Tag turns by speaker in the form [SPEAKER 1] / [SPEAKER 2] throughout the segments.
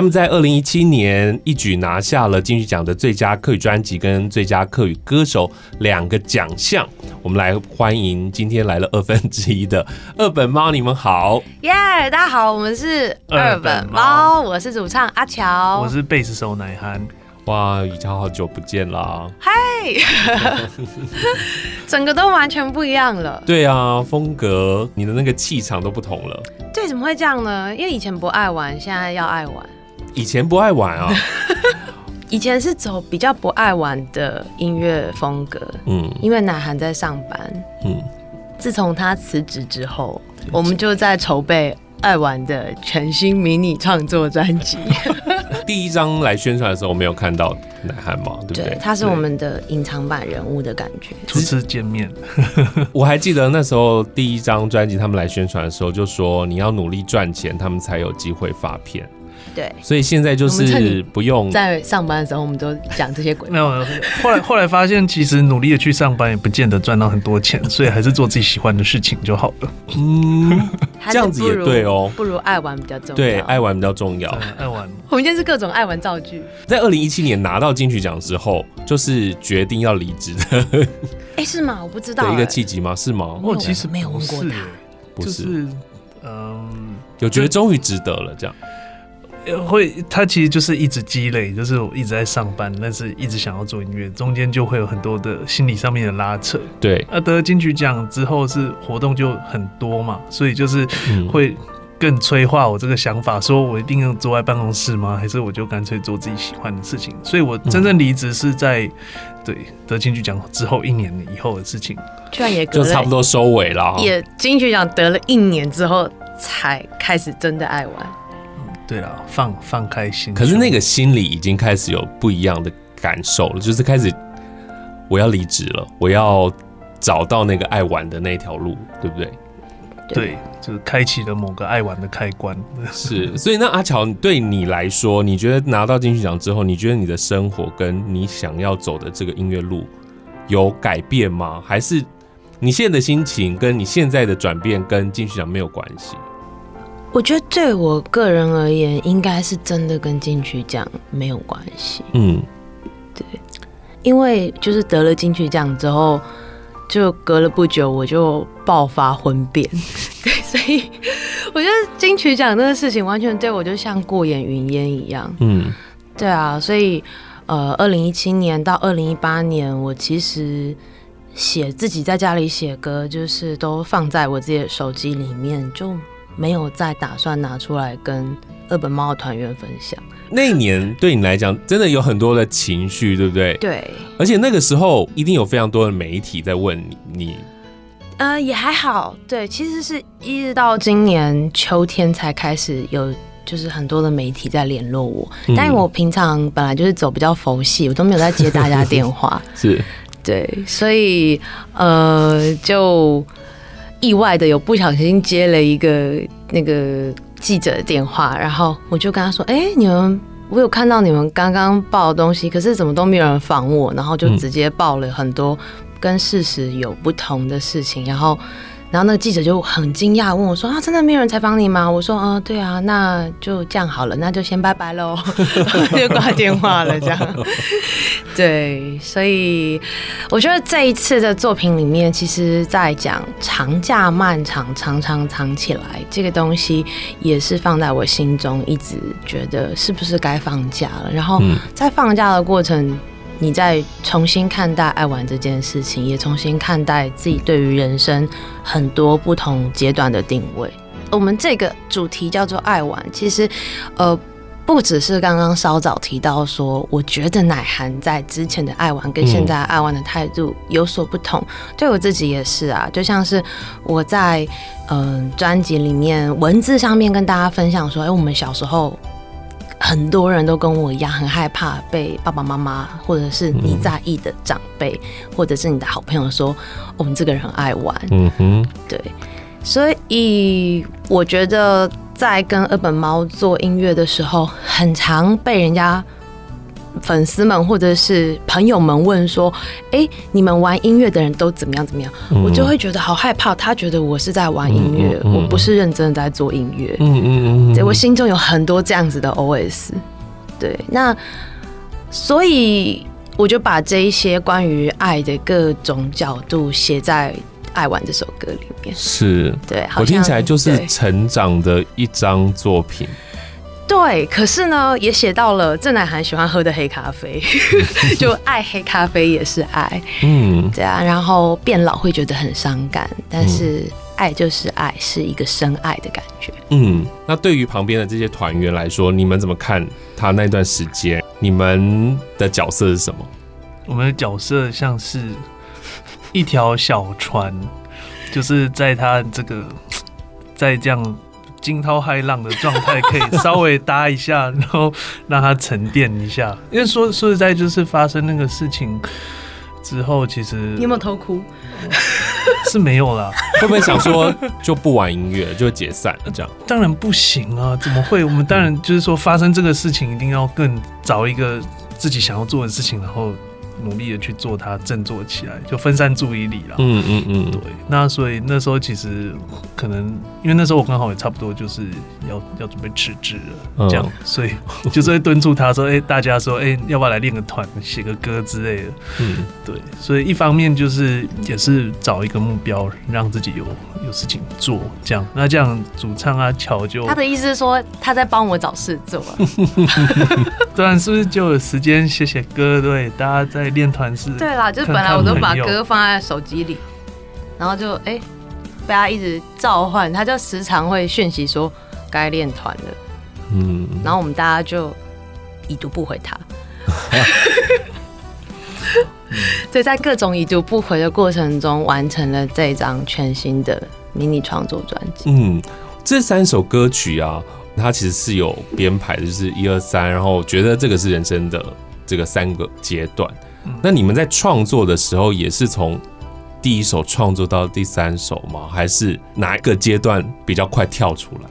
[SPEAKER 1] 他们在二零一七年一举拿下了金曲奖的最佳客语专辑跟最佳客语歌手两个奖项。我们来欢迎今天来了二分之一的二本猫，你们好，
[SPEAKER 2] 耶！Yeah, 大家好，我们是二本猫，我是主唱阿乔，
[SPEAKER 3] 我是贝斯手乃涵。
[SPEAKER 1] 哇，雨乔好久不见啦！
[SPEAKER 2] 嗨，整个都完全不一样了。
[SPEAKER 1] 对啊，风格，你的那个气场都不同了。
[SPEAKER 2] 对，怎么会这样呢？因为以前不爱玩，现在要爱玩。
[SPEAKER 1] 以前不爱玩啊，
[SPEAKER 2] 以前是走比较不爱玩的音乐风格，嗯，因为乃涵在上班，嗯，自从他辞职之后，我们就在筹备爱玩的全新迷你创作专辑。
[SPEAKER 1] 第一张来宣传的时候，我没有看到乃涵嘛，对不对？
[SPEAKER 2] 对，他是我们的隐藏版人物的感觉。
[SPEAKER 3] 初次见面，
[SPEAKER 1] 我还记得那时候第一张专辑他们来宣传的时候，就说你要努力赚钱，他们才有机会发片。
[SPEAKER 2] 对，
[SPEAKER 1] 所以现在就是不用
[SPEAKER 2] 在上班的时候，我们都讲这些鬼话。
[SPEAKER 3] 没有，后来后来发现，其实努力的去上班也不见得赚到很多钱，所以还是做自己喜欢的事情就好了。
[SPEAKER 1] 嗯，这样子也对哦，
[SPEAKER 2] 不如爱玩比较重要。
[SPEAKER 1] 对，爱玩比较重要。
[SPEAKER 3] 爱玩，
[SPEAKER 2] 我们今天是各种爱玩造句。
[SPEAKER 1] 在二零一七年拿到金曲奖之后，就是决定要离职的。
[SPEAKER 2] 哎，是吗？我不知道。
[SPEAKER 1] 的一个契机吗？是吗？
[SPEAKER 3] 我其实
[SPEAKER 2] 没有问过他，
[SPEAKER 1] 不是，
[SPEAKER 3] 嗯，
[SPEAKER 1] 有觉得终于值得了这样。
[SPEAKER 3] 会，他其实就是一直积累，就是我一直在上班，但是一直想要做音乐，中间就会有很多的心理上面的拉扯。
[SPEAKER 1] 对，
[SPEAKER 3] 那得了金曲奖之后是活动就很多嘛，所以就是会更催化我这个想法，说我一定要坐在办公室吗？还是我就干脆做自己喜欢的事情？所以我真正离职是在对得金曲奖之后一年以后的事情，
[SPEAKER 2] 居然也
[SPEAKER 1] 就差不多收尾了。
[SPEAKER 2] 也金曲奖得了一年之后才开始真的爱玩。
[SPEAKER 3] 对了，放放开心。
[SPEAKER 1] 可是那个心里已经开始有不一样的感受了，就是开始我要离职了，我要找到那个爱玩的那条路，对不对？
[SPEAKER 3] 对，就是开启了某个爱玩的开关。
[SPEAKER 1] 是，所以那阿乔对你来说，你觉得拿到金曲奖之后，你觉得你的生活跟你想要走的这个音乐路有改变吗？还是你现在的心情跟你现在的转变跟金曲奖没有关系？
[SPEAKER 2] 我觉得对我个人而言，应该是真的跟金曲奖没有关系。
[SPEAKER 1] 嗯，
[SPEAKER 2] 对，因为就是得了金曲奖之后，就隔了不久我就爆发婚变，对，所以我觉得金曲奖这个事情完全对我就像过眼云烟一样。
[SPEAKER 1] 嗯，
[SPEAKER 2] 对啊，所以呃，二零一七年到二零一八年，我其实写自己在家里写歌，就是都放在我自己的手机里面就。没有再打算拿出来跟二本猫的团员分享。
[SPEAKER 1] 那一年对你来讲，真的有很多的情绪，对不对？
[SPEAKER 2] 对。
[SPEAKER 1] 而且那个时候一定有非常多的媒体在问你，你，
[SPEAKER 2] 呃，也还好。对，其实是一直到今年秋天才开始有，就是很多的媒体在联络我。嗯、但我平常本来就是走比较佛系，我都没有在接大家电话。
[SPEAKER 1] 是。
[SPEAKER 2] 对，所以呃，就。意外的有不小心接了一个那个记者的电话，然后我就跟他说：“哎、你们，我有看到你们刚刚报的东西，可是怎么都没有人访我，然后就直接报了很多跟事实有不同的事情，然后。”然后那个记者就很惊讶，问我说：“啊，真的没有人采访你吗？”我说：“嗯、呃，对啊，那就这样好了，那就先拜拜喽。”就挂电话了，这样。对，所以我觉得这一次的作品里面，其实在讲长假漫长，常常藏起来这个东西，也是放在我心中，一直觉得是不是该放假了。然后在放假的过程。你在重新看待爱玩这件事情，也重新看待自己对于人生很多不同阶段的定位。我们这个主题叫做爱玩，其实呃不只是刚刚稍早提到说，我觉得乃涵在之前的爱玩跟现在爱玩的态度有所不同，对我自己也是啊。就像是我在嗯专辑里面文字上面跟大家分享说，哎、我们小时候。很多人都跟我一样，很害怕被爸爸妈妈或者是你在意的长辈，嗯、或者是你的好朋友说我们这个人很爱玩。
[SPEAKER 1] 嗯哼，
[SPEAKER 2] 对，所以我觉得在跟二本猫做音乐的时候，很常被人家粉丝们或者是朋友们问说：“哎、欸，你们玩音乐的人都怎么样怎么样？”嗯、我就会觉得好害怕，他觉得我是在玩音乐，嗯嗯嗯、我不是认真的在做音乐。嗯嗯嗯，对，我心中有很多这样子的 OS。对，那所以我就把这一些关于爱的各种角度写在《爱玩》这首歌里面。
[SPEAKER 1] 是，
[SPEAKER 2] 对，
[SPEAKER 1] 我听起来就是成长的一张作品。
[SPEAKER 2] 对，可是呢，也写到了郑乃涵喜欢喝的黑咖啡，就爱黑咖啡也是爱。嗯，对啊，然后变老会觉得很伤感，但是。爱就是爱，是一个深爱的感觉。
[SPEAKER 1] 嗯，那对于旁边的这些团员来说，你们怎么看他那段时间？你们的角色是什么？
[SPEAKER 3] 我们的角色像是一条小船，就是在他这个在这样惊涛骇浪的状态，可以稍微搭一下，然后让它沉淀一下。因为说说实在，就是发生那个事情之后，其实
[SPEAKER 2] 你有没有偷哭？
[SPEAKER 3] 是没有啦，
[SPEAKER 1] 会不会想说就不玩音乐就解散了这样？
[SPEAKER 3] 当然不行啊，怎么会？我们当然就是说发生这个事情，一定要更找一个自己想要做的事情，然后。努力的去做它，振作起来，就分散注意力了。嗯嗯嗯，对。那所以那时候其实可能，因为那时候我刚好也差不多就是要要准备辞职了，这样，嗯、所以就是会敦促他说：“哎、欸，大家说，哎、欸，要不要来练个团，写个歌之类的。”嗯，对。所以一方面就是也是找一个目标，让自己有有事情做，这样。那这样主唱啊，乔就
[SPEAKER 2] 他的意思是说他在帮我找事做，
[SPEAKER 3] 当然是不是就有时间写写歌？对，大家在。练团是
[SPEAKER 2] 对啦，就是本来我都把歌放在手机里，然后就哎、欸、被他一直召唤，他就时常会讯息说该练团了，嗯，然后我们大家就已读不回他，所以在各种已读不回的过程中，完成了这张全新的迷你创作专辑。
[SPEAKER 1] 嗯，这三首歌曲啊，它其实是有编排的，就是一二三，然后觉得这个是人生的这个三个阶段。那你们在创作的时候，也是从第一首创作到第三首吗？还是哪一个阶段比较快跳出来？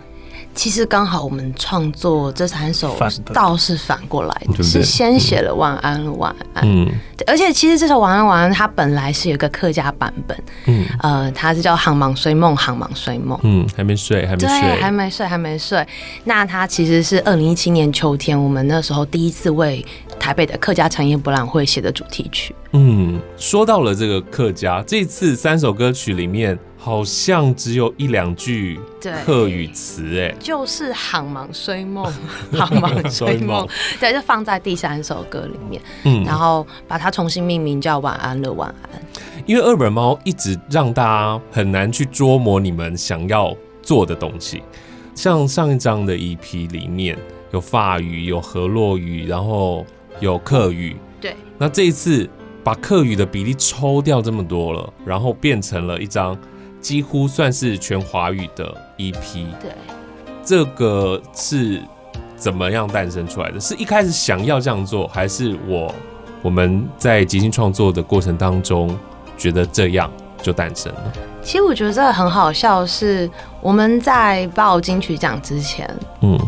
[SPEAKER 2] 其实刚好我们创作这三首倒是反过来的，是先写了晚安晚安，嗯，而且其实这首晚安晚安它本来是有一个客家版本，嗯，呃，它是叫航忙睡梦，航忙睡梦，
[SPEAKER 1] 嗯，还没睡，还没睡，
[SPEAKER 2] 对，还没睡，还没睡。那它其实是二零一七年秋天，我们那时候第一次为台北的客家产业博览会写的主题曲。
[SPEAKER 1] 嗯，说到了这个客家，这次三首歌曲里面。好像只有一两句客语词，哎，
[SPEAKER 2] 就是“航忙睡梦”，“ 航忙睡梦”，对，就放在第三首歌里面，嗯，然后把它重新命名叫“晚安了，晚安”。
[SPEAKER 1] 因为二本猫一直让大家很难去捉摸你们想要做的东西，像上一张的 EP 里面有法语、有河洛语，然后有客语，
[SPEAKER 2] 对，
[SPEAKER 1] 那这一次把客语的比例抽掉这么多了，然后变成了一张。几乎算是全华语的 EP。
[SPEAKER 2] 对，
[SPEAKER 1] 这个是怎么样诞生出来的？是一开始想要这样做，还是我我们在即兴创作的过程当中觉得这样就诞生了？
[SPEAKER 2] 其实我觉得这个很好笑，是我们在报金曲奖之前，嗯，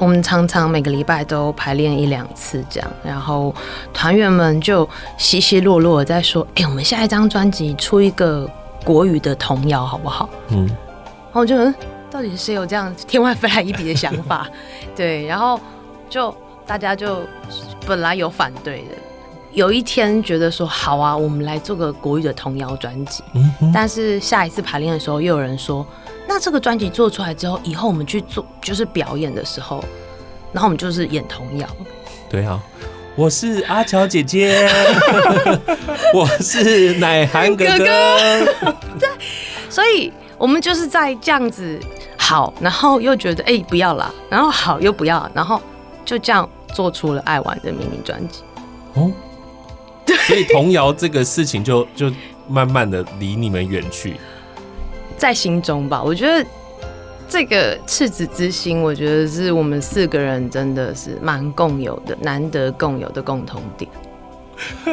[SPEAKER 2] 我们常常每个礼拜都排练一两次这样，然后团员们就稀稀落落的在说：“哎、欸，我们下一张专辑出一个。”国语的童谣好不好？嗯，然后我就嗯，到底是谁有这样天外飞来一笔的想法？对，然后就大家就本来有反对的，有一天觉得说好啊，我们来做个国语的童谣专辑。嗯，但是下一次排练的时候，又有人说，那这个专辑做出来之后，以后我们去做就是表演的时候，然后我们就是演童谣。
[SPEAKER 1] 对啊。我是阿乔姐姐，我是奶涵哥哥。
[SPEAKER 2] 对，所以我们就是在这样子好，然后又觉得哎、欸、不要了，然后好又不要，然后就这样做出了爱玩的迷你专辑。哦，
[SPEAKER 1] 所以童谣这个事情就就慢慢的离你们远去，
[SPEAKER 2] 在心中吧，我觉得。这个赤子之心，我觉得是我们四个人真的是蛮共有的，难得共有的共同点，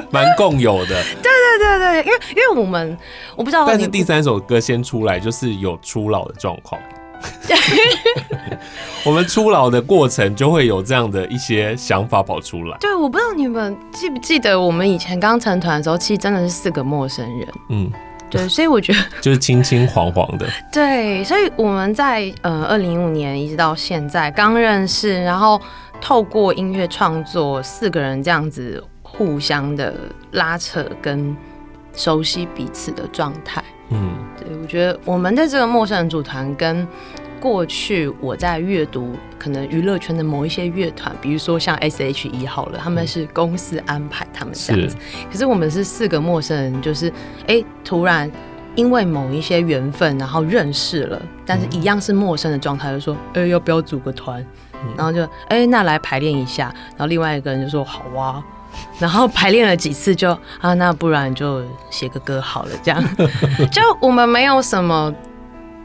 [SPEAKER 1] 蛮共有的。
[SPEAKER 2] 对对对对，因为因为我们我不知道，
[SPEAKER 1] 但是第三首歌先出来就是有初老的状况，我们初老的过程就会有这样的一些想法跑出来。
[SPEAKER 2] 对，我不知道你们记不记得，我们以前刚成团的时候，其实真的是四个陌生人。
[SPEAKER 1] 嗯，
[SPEAKER 2] 对，所以我觉得
[SPEAKER 1] 就是青青黄黄的。
[SPEAKER 2] 对，所以我们在呃二零一五年一直到现在刚认识，然后透过音乐创作，四个人这样子互相的拉扯跟熟悉彼此的状态。嗯，对，我觉得我们的这个陌生人组团跟。过去我在阅读可能娱乐圈的某一些乐团，比如说像 S.H.E 好了，他们是公司安排他们这样子。可是我们是四个陌生人，就是哎、欸，突然因为某一些缘分，然后认识了，但是一样是陌生的状态，就说哎、欸，要不要组个团？然后就哎、欸，那来排练一下。然后另外一个人就说好啊。然后排练了几次就啊，那不然就写个歌好了，这样。就我们没有什么。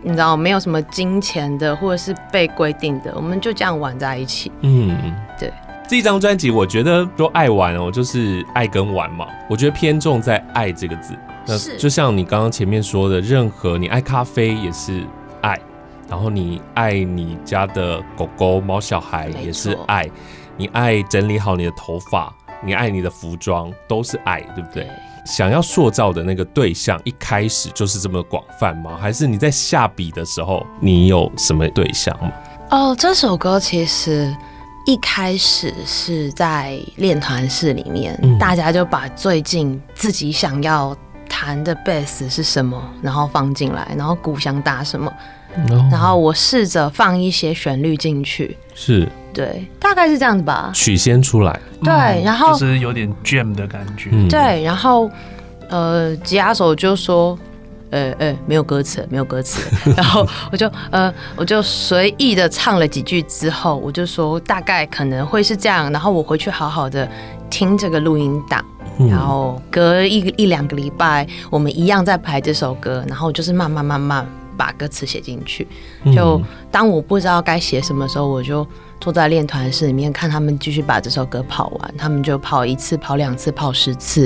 [SPEAKER 2] 你知道没有什么金钱的，或者是被规定的，我们就这样玩在一起。嗯，对。
[SPEAKER 1] 这一张专辑，我觉得说爱玩哦，就是爱跟玩嘛。我觉得偏重在“爱”这个字。那就像你刚刚前面说的，任何你爱咖啡也是爱，然后你爱你家的狗狗、猫小孩也是爱，你爱整理好你的头发，你爱你的服装都是爱，对不对？对想要塑造的那个对象，一开始就是这么广泛吗？还是你在下笔的时候，你有什么对象吗？
[SPEAKER 2] 哦，这首歌其实一开始是在练团室里面，嗯，大家就把最近自己想要弹的贝斯是什么，然后放进来，然后鼓想打什么，嗯，然后我试着放一些旋律进去，
[SPEAKER 1] 是。
[SPEAKER 2] 对，大概是这样子吧。
[SPEAKER 1] 曲先出来，
[SPEAKER 2] 对，然后
[SPEAKER 3] 就是有点 jam 的感觉。
[SPEAKER 1] 嗯、
[SPEAKER 2] 对，然后呃，吉他手就说，呃呃，没有歌词，没有歌词。然后我就呃，我就随意的唱了几句之后，我就说大概可能会是这样。然后我回去好好的听这个录音档，然后隔一一两个礼拜，我们一样在排这首歌，然后就是慢慢慢慢把歌词写进去。就当我不知道该写什么时候，我就。坐在练团室里面看他们继续把这首歌跑完，他们就跑一次、跑两次、跑十次，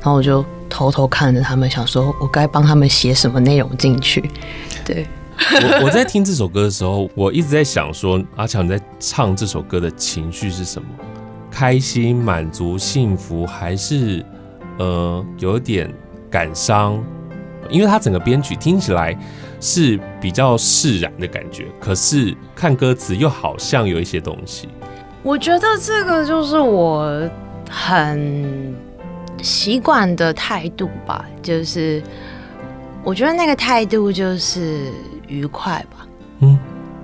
[SPEAKER 2] 然后我就偷偷看着他们，想说我该帮他们写什么内容进去。对，
[SPEAKER 1] 我我在听这首歌的时候，我一直在想说，阿强你在唱这首歌的情绪是什么？开心、满足、幸福，还是呃有点感伤？因为他整个编曲听起来。是比较释然的感觉，可是看歌词又好像有一些东西。
[SPEAKER 2] 我觉得这个就是我很习惯的态度吧，就是我觉得那个态度就是愉快吧。嗯，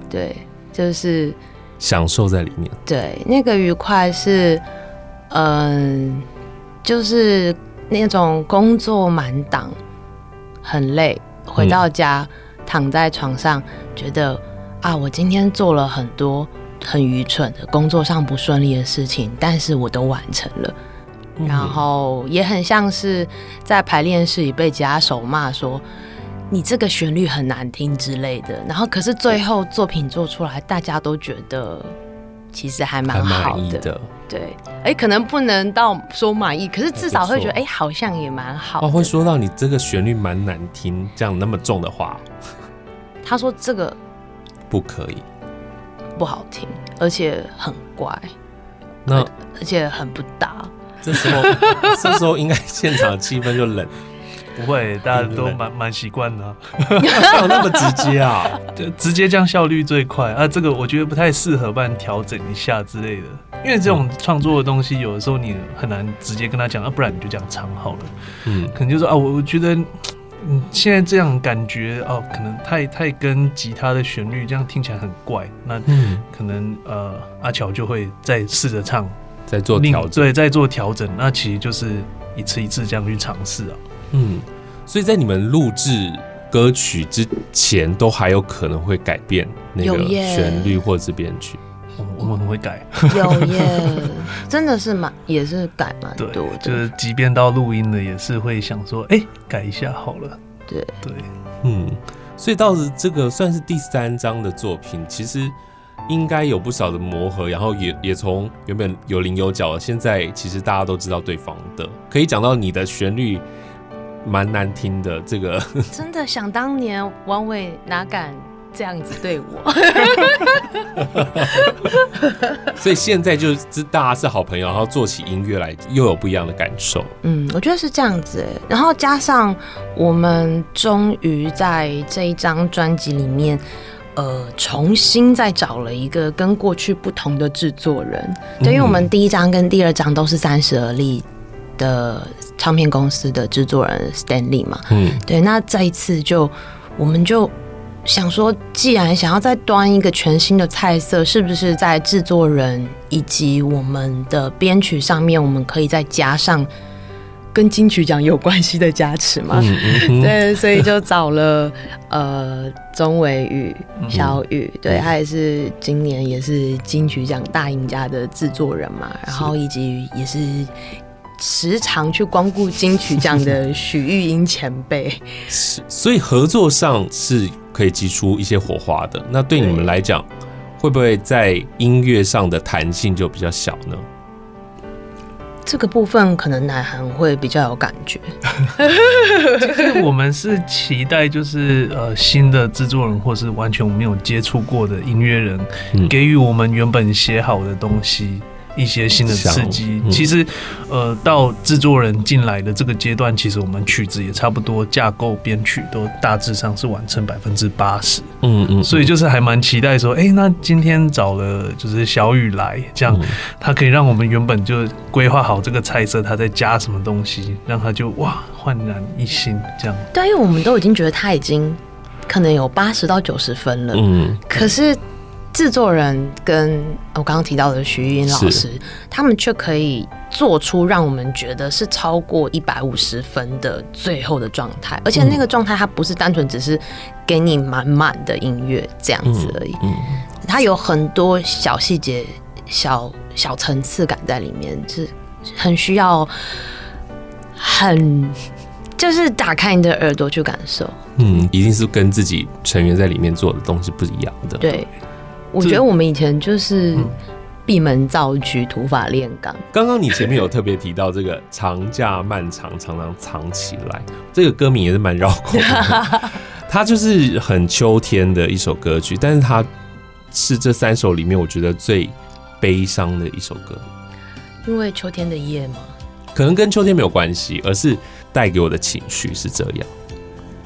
[SPEAKER 2] 对，就是
[SPEAKER 1] 享受在里面。
[SPEAKER 2] 对，那个愉快是，嗯，就是那种工作满档，很累，回到家。嗯躺在床上，觉得啊，我今天做了很多很愚蠢的工作上不顺利的事情，但是我都完成了。嗯、然后也很像是在排练室里被吉他手骂说：“你这个旋律很难听”之类的。然后可是最后作品做出来，大家都觉得其实还蛮好的。的对，哎、欸，可能不能到说满意，可是至少会觉得哎、欸，好像也蛮好。哦，
[SPEAKER 1] 会说到你这个旋律蛮难听，这样那么重的话。
[SPEAKER 2] 他说：“这个
[SPEAKER 1] 不可以，
[SPEAKER 2] 不好听，而且很怪，
[SPEAKER 1] 那
[SPEAKER 2] 而且很不搭。
[SPEAKER 1] 这时候，这时候应该现场气氛就冷。
[SPEAKER 3] 不会，大家都蛮蛮习惯的。
[SPEAKER 1] 有那么直接啊？
[SPEAKER 3] 就 直接这样效率最快啊！这个我觉得不太适合，不然调整一下之类的。因为这种创作的东西，有的时候你很难直接跟他讲，啊，不然你就这样唱好了。嗯，可能就说啊，我我觉得。”嗯，现在这样感觉哦，可能太太跟吉他的旋律这样听起来很怪。那可能呃，阿乔就会再试着唱，
[SPEAKER 1] 再做调整，
[SPEAKER 3] 对，再做调整。那其实就是一次一次这样去尝试啊。
[SPEAKER 1] 嗯，所以在你们录制歌曲之前，都还有可能会改变那个旋律或者是编曲。
[SPEAKER 3] 我们很会改，
[SPEAKER 2] 有耶，真的是蛮也是改蛮多的。
[SPEAKER 3] 就是即便到录音了，也是会想说，哎、欸，改一下好了。
[SPEAKER 2] 对
[SPEAKER 3] 对，
[SPEAKER 1] 嗯，所以到这个算是第三张的作品，其实应该有不少的磨合，然后也也从原本有棱有角，现在其实大家都知道对方的，可以讲到你的旋律蛮难听的这个。
[SPEAKER 2] 真的想当年，王伟哪敢这样子对我。
[SPEAKER 1] 所以现在就是大家是好朋友，然后做起音乐来又有不一样的感受。
[SPEAKER 2] 嗯，我觉得是这样子。然后加上我们终于在这一张专辑里面，呃，重新再找了一个跟过去不同的制作人。对，因为我们第一张跟第二张都是三十而立的唱片公司的制作人 Stanley 嘛。嗯，对。那这一次就我们就。想说，既然想要再端一个全新的菜色，是不是在制作人以及我们的编曲上面，我们可以再加上跟金曲奖有关系的加持嘛？嗯嗯、对，所以就找了呃钟伟宇、小宇，对，他也是今年也是金曲奖大赢家的制作人嘛，然后以及也是时常去光顾金曲奖的许玉英前辈，
[SPEAKER 1] 是，所以合作上是。可以激出一些火花的，那对你们来讲，会不会在音乐上的弹性就比较小呢？
[SPEAKER 2] 这个部分可能乃涵会比较有感觉。
[SPEAKER 3] 就是我们是期待，就是呃新的制作人，或是完全没有接触过的音乐人，给予我们原本写好的东西。一些新的刺激，嗯、其实，呃，到制作人进来的这个阶段，其实我们曲子也差不多，架构编曲都大致上是完成百分之八十。嗯嗯，所以就是还蛮期待说，哎、欸，那今天找了就是小雨来，这样他可以让我们原本就规划好这个菜色，他再加什么东西，让他就哇焕然一新这样。
[SPEAKER 2] 对，因为我们都已经觉得他已经可能有八十到九十分了。嗯，可是。制作人跟我刚刚提到的徐玉英老师，他们却可以做出让我们觉得是超过一百五十分的最后的状态，而且那个状态它不是单纯只是给你满满的音乐这样子而已，它有很多小细节、小小层次感在里面，是很需要很就是打开你的耳朵去感受。
[SPEAKER 1] 嗯，一定是跟自己成员在里面做的东西不一样的。
[SPEAKER 2] 对。我觉得我们以前就是闭门造车，土法炼钢。
[SPEAKER 1] 刚刚你前面有特别提到这个长假漫长，常常藏起来，这个歌名也是蛮绕口的。它就是很秋天的一首歌曲，但是它是这三首里面我觉得最悲伤的一首歌。
[SPEAKER 2] 因为秋天的夜吗？
[SPEAKER 1] 可能跟秋天没有关系，而是带给我的情绪是这样。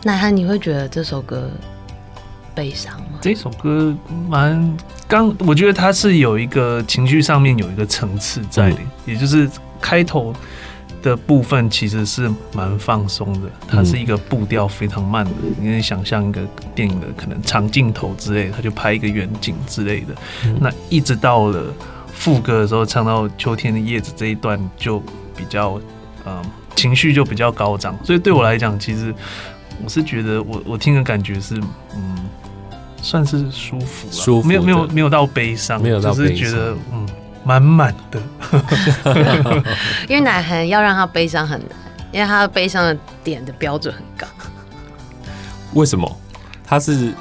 [SPEAKER 2] 乃涵，你会觉得这首歌？悲伤吗？
[SPEAKER 3] 这首歌蛮刚，我觉得它是有一个情绪上面有一个层次在的，也就是开头的部分其实是蛮放松的，它是一个步调非常慢的，你可以想象一个电影的可能长镜头之类，他就拍一个远景之类的。那一直到了副歌的时候，唱到秋天的叶子这一段就比较嗯情绪就比较高涨，所以对我来讲，其实我是觉得我我听的感觉是嗯。算是舒服，舒服，没有没有没有到悲伤，没有到悲伤，只是觉得嗯满满的。
[SPEAKER 2] 因为奶涵要让他悲伤很难，因为他的悲伤的点的标准很高。
[SPEAKER 1] 为什么？他是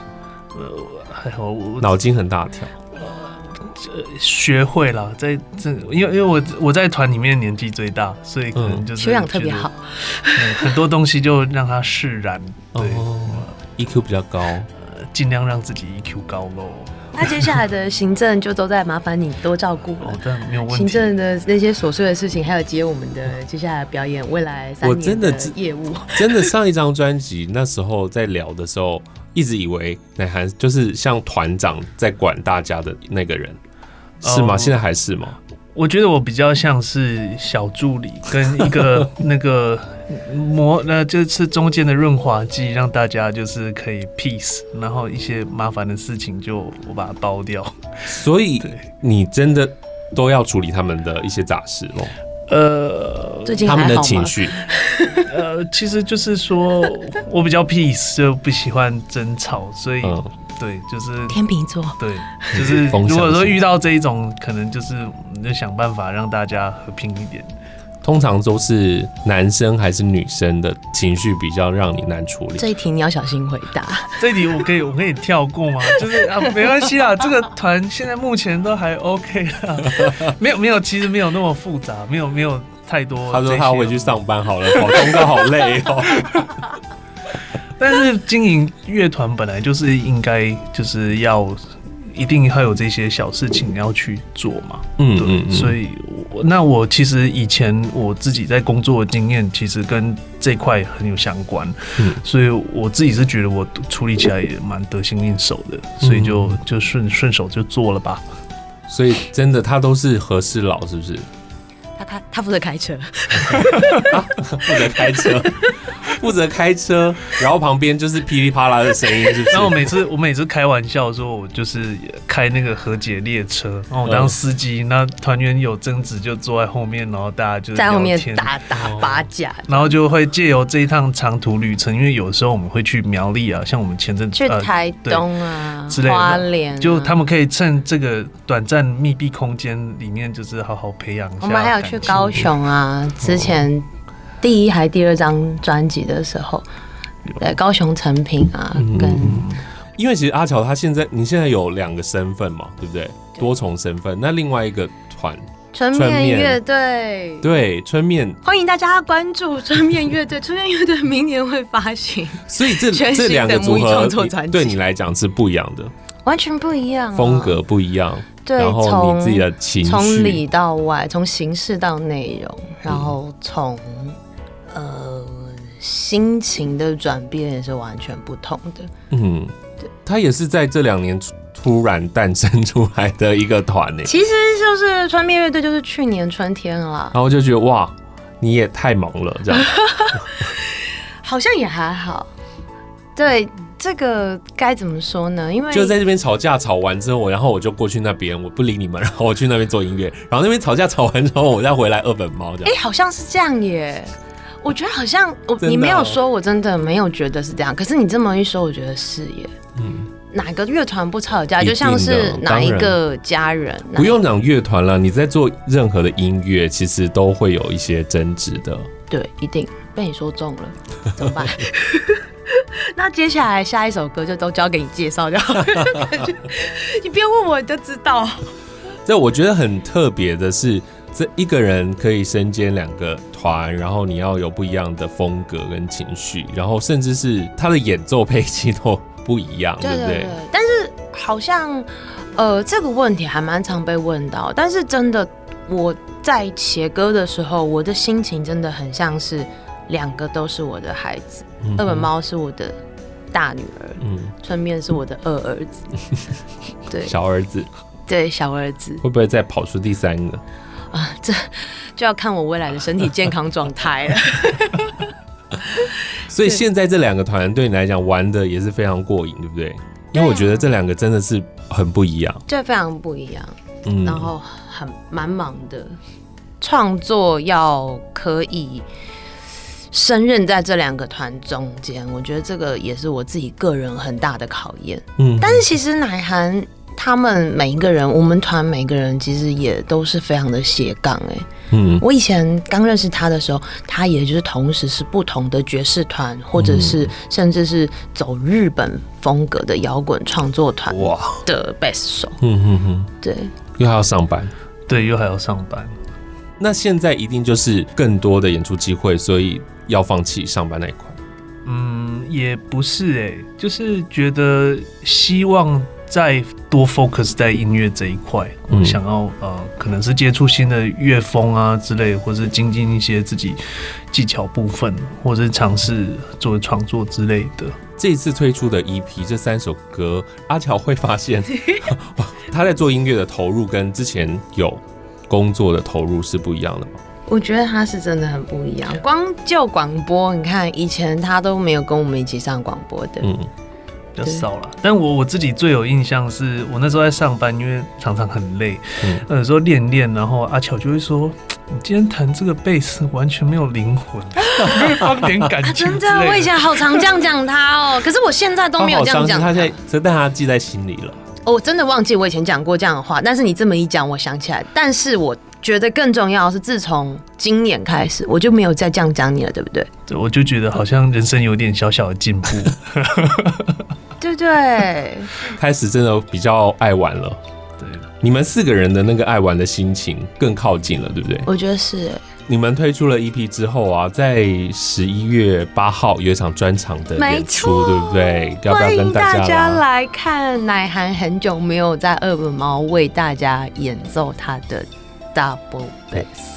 [SPEAKER 3] 呃还好，我
[SPEAKER 1] 脑筋很大条。
[SPEAKER 3] 呃，学会了，在这因为因为我我在团里面年纪最大，所以可能就是
[SPEAKER 2] 修养特别好，
[SPEAKER 3] 很多东西就让他释然。对
[SPEAKER 1] ，EQ 比较高。
[SPEAKER 3] 尽量让自己 EQ 高喽。
[SPEAKER 2] 那接下来的行政就都在麻烦你多照顾了。
[SPEAKER 3] 哦，没有问题。
[SPEAKER 2] 行政的那些琐碎的事情，还有接我们的接下来表演，未来三年的业务。
[SPEAKER 1] 真的，上一张专辑那时候在聊的时候，一直以为乃涵就是像团长在管大家的那个人，是吗？现在还是吗？
[SPEAKER 3] 我觉得我比较像是小助理，跟一个 那个磨，那就是中间的润滑剂，让大家就是可以 peace，然后一些麻烦的事情就我把它包掉。
[SPEAKER 1] 所以你真的都要处理他们的一些杂事哦。
[SPEAKER 3] 呃，
[SPEAKER 2] 最近
[SPEAKER 1] 他们的情绪，
[SPEAKER 3] 呃，其实就是说我比较 peace，就不喜欢争吵，所以。嗯对，就是
[SPEAKER 2] 天秤座。
[SPEAKER 3] 对，就是如果说遇到这一种，可能就是你就想办法让大家和平一点。
[SPEAKER 1] 通常都是男生还是女生的情绪比较让你难处理？
[SPEAKER 2] 这一题你要小心回答。
[SPEAKER 3] 这一题我可以我可以跳过吗？就是啊，没关系啦，这个团现在目前都还 OK 啦，没有没有，其实没有那么复杂，没有没有太多。
[SPEAKER 1] 他说他回去上班好了，跑通告好累哦。
[SPEAKER 3] 但是经营乐团本来就是应该就是要。一定会有这些小事情要去做嘛？嗯，对，嗯，所以我那我其实以前我自己在工作的经验，其实跟这块很有相关，嗯，所以我自己是觉得我处理起来也蛮得心应手的，所以就就顺顺手就做了吧。
[SPEAKER 1] 所以真的，他都是和事佬，是不是？
[SPEAKER 2] 他他他负责开车，
[SPEAKER 1] 负责开车。负责开车，然后旁边就是噼里啪啦的声音，是不是？
[SPEAKER 3] 然后我每次我每次开玩笑说，我就是开那个和解列车，然后我当司机，那团员有争执就坐在后面，然后大家就
[SPEAKER 2] 在后面打打八架，
[SPEAKER 3] 然后就会借由这一趟长途旅程，因为有时候我们会去苗栗啊，像我们前阵子
[SPEAKER 2] 去台东啊、
[SPEAKER 3] 呃、之类的
[SPEAKER 2] 花莲，
[SPEAKER 3] 就他们可以趁这个短暂密闭空间里面，就是好好培养一下。
[SPEAKER 2] 我们还有去高雄啊，之前。第一还第二张专辑的时候，在高雄成品啊，跟
[SPEAKER 1] 因为其实阿乔他现在你现在有两个身份嘛，对不对？多重身份。那另外一个团
[SPEAKER 2] 春面乐队，
[SPEAKER 1] 对春面，
[SPEAKER 2] 欢迎大家关注 春面乐队。春面乐队明年会发行，
[SPEAKER 1] 所以这这两个组合对你来讲是不一样的，
[SPEAKER 2] 完全不一样，
[SPEAKER 1] 风格不一样。对，然后你自己的情绪，
[SPEAKER 2] 从里到外，从形式到内容，然后从。呃，心情的转变也是完全不同的。嗯，对，
[SPEAKER 1] 他也是在这两年突然诞生出来的一个团呢。
[SPEAKER 2] 其实就是川面乐队，就是去年春天了。
[SPEAKER 1] 然后就觉得哇，你也太忙了，这样。
[SPEAKER 2] 好像也还好。对，这个该怎么说呢？因为
[SPEAKER 1] 就在这边吵架，吵完之后，然后我就过去那边，我不理你们，然后我去那边做音乐。然后那边吵架吵完之后，我再回来二本猫这样。
[SPEAKER 2] 哎，好像是这样耶。我觉得好像我你没有说，我真的没有觉得是这样。可是你这么一说，我觉得是耶。嗯，哪个乐团不吵架？就像是哪一个家人？
[SPEAKER 1] 不用讲乐团了，你在做任何的音乐，其实都会有一些争执的。
[SPEAKER 2] 对，一定被你说中了，怎么办？那接下来下一首歌就都交给你介绍就好了。你不用问我，你就知道。
[SPEAKER 1] 这我觉得很特别的是。这一个人可以身兼两个团，然后你要有不一样的风格跟情绪，然后甚至是他的演奏配器都不一样，对，对不对？
[SPEAKER 2] 但是好像，呃，这个问题还蛮常被问到。但是真的，我在写歌的时候，我的心情真的很像是两个都是我的孩子。嗯、二本猫是我的大女儿，嗯，春面是我的二儿子，对，
[SPEAKER 1] 小儿子，
[SPEAKER 2] 对，小儿子
[SPEAKER 1] 会不会再跑出第三个？
[SPEAKER 2] 啊，这就要看我未来的身体健康状态了。
[SPEAKER 1] 所以现在这两个团对你来讲玩的也是非常过瘾，对不对？因为我觉得这两个真的是很不一样，
[SPEAKER 2] 就非常不一样。嗯，然后很蛮忙的，创作要可以胜任在这两个团中间，我觉得这个也是我自己个人很大的考验。嗯，但是其实奶涵。他们每一个人，我们团每个人其实也都是非常的斜杠哎。嗯，我以前刚认识他的时候，他也就是同时是不同的爵士团，或者是甚至是走日本风格的摇滚创作团哇的贝斯手。嗯嗯嗯，对，
[SPEAKER 1] 又还要上班，
[SPEAKER 3] 对，又还要上班。
[SPEAKER 1] 那现在一定就是更多的演出机会，所以要放弃上班那一块。
[SPEAKER 3] 嗯，也不是哎、欸，就是觉得希望。再多 focus 在音乐这一块，嗯想要呃，可能是接触新的乐风啊之类，或是精进一些自己技巧部分，或者是尝试做创作之类的。
[SPEAKER 1] 这一次推出的 EP 这三首歌，阿乔会发现 他在做音乐的投入跟之前有工作的投入是不一样的吗？
[SPEAKER 2] 我觉得他是真的很不一样。光就广播，你看以前他都没有跟我们一起上广播的。嗯。
[SPEAKER 3] 比较少了，但我我自己最有印象是我那时候在上班，因为常常很累，嗯，有时候练练，然后阿巧就会说：“你今天弹这个贝斯完全没有灵魂，没 有放点感情。”
[SPEAKER 2] 真的，我以前好常这样讲他哦，可是我现在都没有这样讲他。
[SPEAKER 1] 他现在，但他记在心里了。
[SPEAKER 2] 我真的忘记我以前讲过这样的话，但是你这么一讲，我想起来。但是我觉得更重要是，自从今年开始，我就没有再这样讲你了，对不对？
[SPEAKER 3] 对，我就觉得好像人生有点小小的进步。
[SPEAKER 2] 对对，
[SPEAKER 1] 开始真的比较爱玩了。对，你们四个人的那个爱玩的心情更靠近了，对不对？
[SPEAKER 2] 我觉得是。
[SPEAKER 1] 你们推出了 EP 之后啊，在十一月八号有一场专场的演出，对不对？要不要跟大家，
[SPEAKER 2] 大家来看？奶涵很久没有在二本猫为大家演奏他的 Double Bass。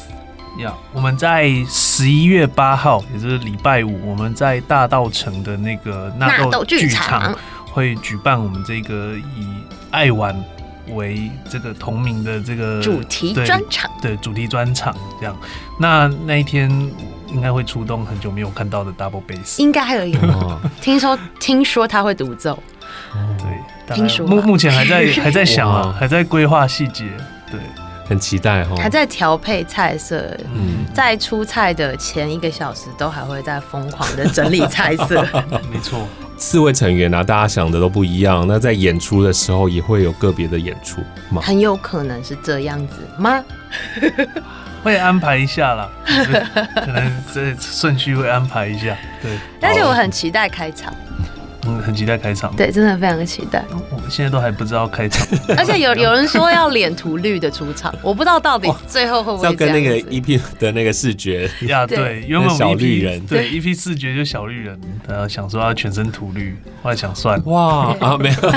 [SPEAKER 3] 呀，yeah, 我们在十一月八号，也就是礼拜五，我们在大道城的那个纳豆剧场会举办我们这个以爱玩为这个同名的这个
[SPEAKER 2] 主题专场，
[SPEAKER 3] 对主题专场这样。那那一天应该会出动很久没有看到的 double bass，
[SPEAKER 2] 应该还有一个，听说听说他会独奏，
[SPEAKER 3] 对，听说目目前还在还在想啊，还在规划细节，对。
[SPEAKER 1] 很期待哈，
[SPEAKER 2] 还在调配菜色，嗯，在出菜的前一个小时都还会在疯狂的整理菜色。
[SPEAKER 3] 没错，
[SPEAKER 1] 四位成员啊，大家想的都不一样。那在演出的时候也会有个别的演出吗？
[SPEAKER 2] 很有可能是这样子吗？
[SPEAKER 3] 会安排一下啦，可能这顺序会安排一下。对，
[SPEAKER 2] 但是我很期待开场。
[SPEAKER 3] 嗯，很期待开场。
[SPEAKER 2] 对，真的非常的期待。
[SPEAKER 3] 我们现在都还不知道开场，
[SPEAKER 2] 而且有有人说要脸涂绿的出场，我不知道到底最后会不会
[SPEAKER 1] 要跟那个 EP 的那个视觉
[SPEAKER 3] 呀？对，原本小绿人，对 EP 视觉就小绿人，呃，想说要全身涂绿，后来想算
[SPEAKER 1] 哇啊，没有，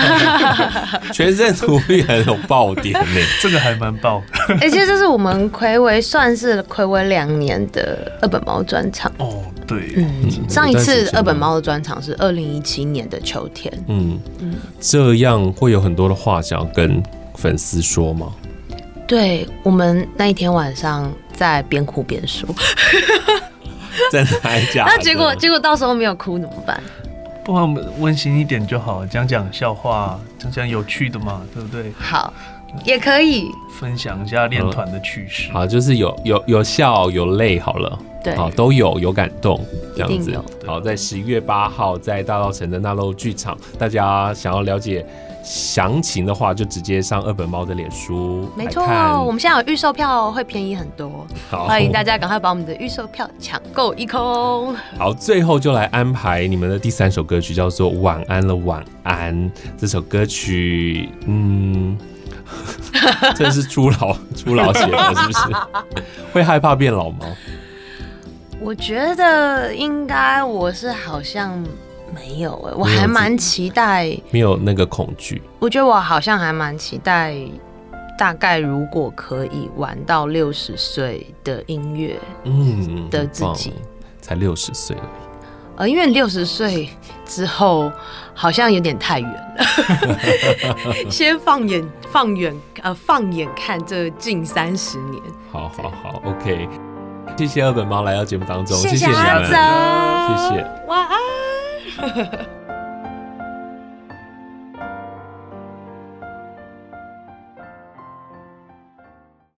[SPEAKER 1] 全身涂绿很有爆点呢，
[SPEAKER 3] 这个还蛮爆。
[SPEAKER 2] 而且这是我们睽违算是睽违两年的二本猫专场
[SPEAKER 3] 哦，对，
[SPEAKER 2] 嗯，上一次二本猫的专场是二零一七年。的秋天，
[SPEAKER 1] 嗯嗯，这样会有很多的话想要跟粉丝说吗？
[SPEAKER 2] 对，我们那一天晚上在边哭边说，
[SPEAKER 1] 真的还假的？
[SPEAKER 2] 那结果结果到时候没有哭怎么办？
[SPEAKER 3] 不然我们温馨一点就好，讲讲笑话，讲讲有趣的嘛，对不对？
[SPEAKER 2] 好，也可以
[SPEAKER 3] 分享一下练团的趣事。
[SPEAKER 1] 好，就是有有有笑有泪，好了。
[SPEAKER 2] 对，
[SPEAKER 1] 好，都有有感动这样子。好，在十一月八号在大稻城的纳豆剧场，大家想要了解详情的话，就直接上二本猫的脸书。
[SPEAKER 2] 没错，我们现在有预售票，会便宜很多。好，欢迎大家赶快把我们的预售票抢购一空。
[SPEAKER 1] 好，最后就来安排你们的第三首歌曲，叫做《晚安了晚安》。这首歌曲，嗯，这是初老 初老写的，是不是？会害怕变老吗？
[SPEAKER 2] 我觉得应该我是好像没有哎，我还蛮期待，
[SPEAKER 1] 没有那个恐惧。
[SPEAKER 2] 我觉得我好像还蛮期待，大概如果可以玩到六十岁的音乐，嗯，的自己
[SPEAKER 1] 才六十岁。
[SPEAKER 2] 呃，因为六十岁之后好像有点太远了，先放眼放远呃放眼看这近三十年。
[SPEAKER 1] 好好好，OK。谢谢二本猫来到节目当中，
[SPEAKER 2] 谢谢你们，
[SPEAKER 1] 谢谢，
[SPEAKER 2] 晚安。